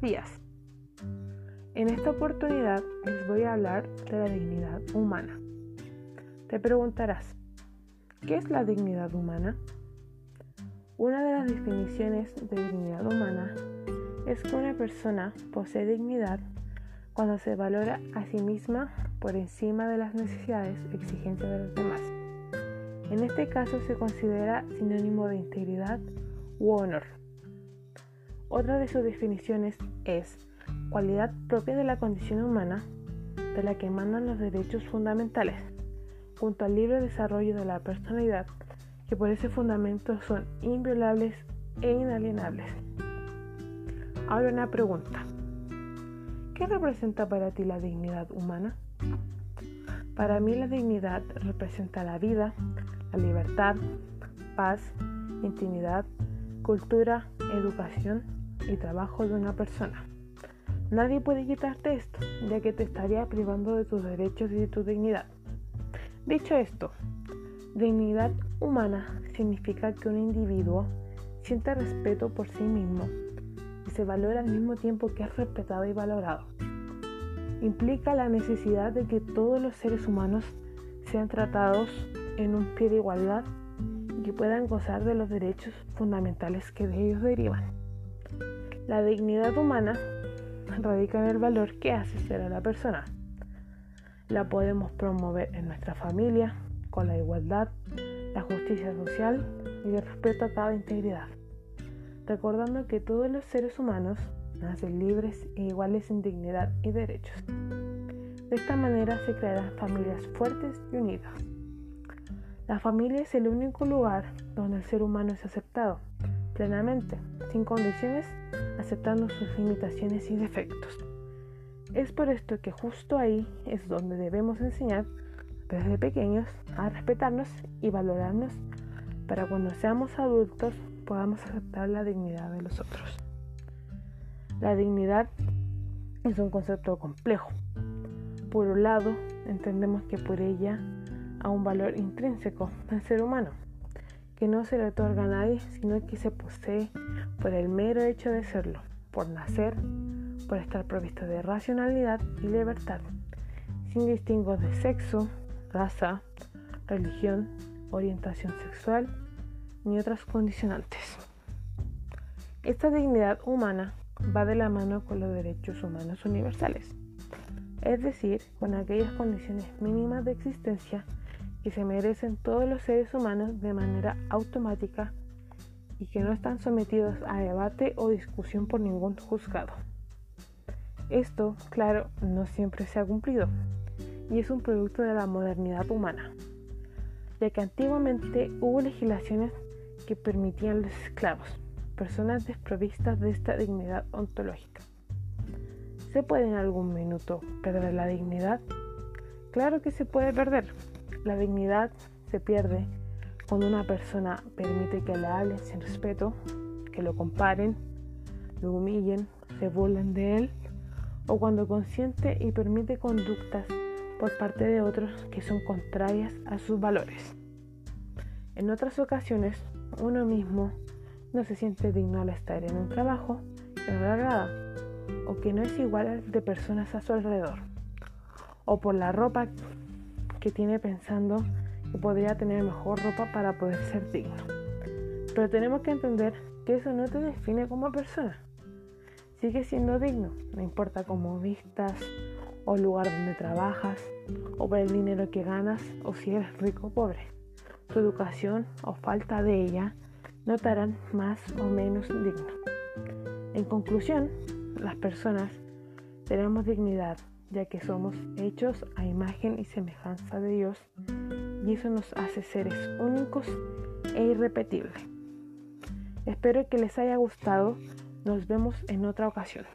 días. En esta oportunidad les voy a hablar de la dignidad humana. Te preguntarás, ¿qué es la dignidad humana? Una de las definiciones de dignidad humana es que una persona posee dignidad cuando se valora a sí misma por encima de las necesidades exigencias de los demás. En este caso se considera sinónimo de integridad u honor. Otra de sus definiciones es cualidad propia de la condición humana de la que emanan los derechos fundamentales, junto al libre desarrollo de la personalidad, que por ese fundamento son inviolables e inalienables. Ahora una pregunta. ¿Qué representa para ti la dignidad humana? Para mí la dignidad representa la vida, la libertad, paz, intimidad, cultura, educación y trabajo de una persona. Nadie puede quitarte esto, ya que te estaría privando de tus derechos y de tu dignidad. Dicho esto, dignidad humana significa que un individuo siente respeto por sí mismo y se valora al mismo tiempo que es respetado y valorado. Implica la necesidad de que todos los seres humanos sean tratados en un pie de igualdad y que puedan gozar de los derechos fundamentales que de ellos derivan. La dignidad humana radica en el valor que hace ser a la persona. La podemos promover en nuestra familia con la igualdad, la justicia social y el respeto a cada integridad, recordando que todos los seres humanos nacen libres e iguales en dignidad y derechos. De esta manera se crearán familias fuertes y unidas. La familia es el único lugar donde el ser humano es aceptado plenamente, sin condiciones, aceptando sus limitaciones y defectos. Es por esto que justo ahí es donde debemos enseñar desde pequeños a respetarnos y valorarnos para cuando seamos adultos podamos aceptar la dignidad de los otros. La dignidad es un concepto complejo. Por un lado, entendemos que por ella hay un valor intrínseco al ser humano que no se le otorga a nadie, sino que se posee por el mero hecho de serlo, por nacer, por estar provisto de racionalidad y libertad, sin distingos de sexo, raza, religión, orientación sexual ni otras condicionantes. Esta dignidad humana va de la mano con los derechos humanos universales, es decir, con aquellas condiciones mínimas de existencia que se merecen todos los seres humanos de manera automática y que no están sometidos a debate o discusión por ningún juzgado. Esto, claro, no siempre se ha cumplido y es un producto de la modernidad humana, ya que antiguamente hubo legislaciones que permitían los esclavos, personas desprovistas de esta dignidad ontológica. ¿Se puede en algún minuto perder la dignidad? Claro que se puede perder, la dignidad se pierde cuando una persona permite que le hablen sin respeto, que lo comparen, lo humillen, se burlen de él, o cuando consiente y permite conductas por parte de otros que son contrarias a sus valores. En otras ocasiones, uno mismo no se siente digno al estar en un trabajo que no o que no es igual al de personas a su alrededor, o por la ropa que tiene pensando que podría tener mejor ropa para poder ser digno. Pero tenemos que entender que eso no te define como persona. Sigue siendo digno, no importa cómo vistas, o el lugar donde trabajas, o por el dinero que ganas, o si eres rico o pobre. Tu educación o falta de ella no te harán más o menos digno. En conclusión, las personas tenemos dignidad ya que somos hechos a imagen y semejanza de Dios y eso nos hace seres únicos e irrepetibles. Espero que les haya gustado. Nos vemos en otra ocasión.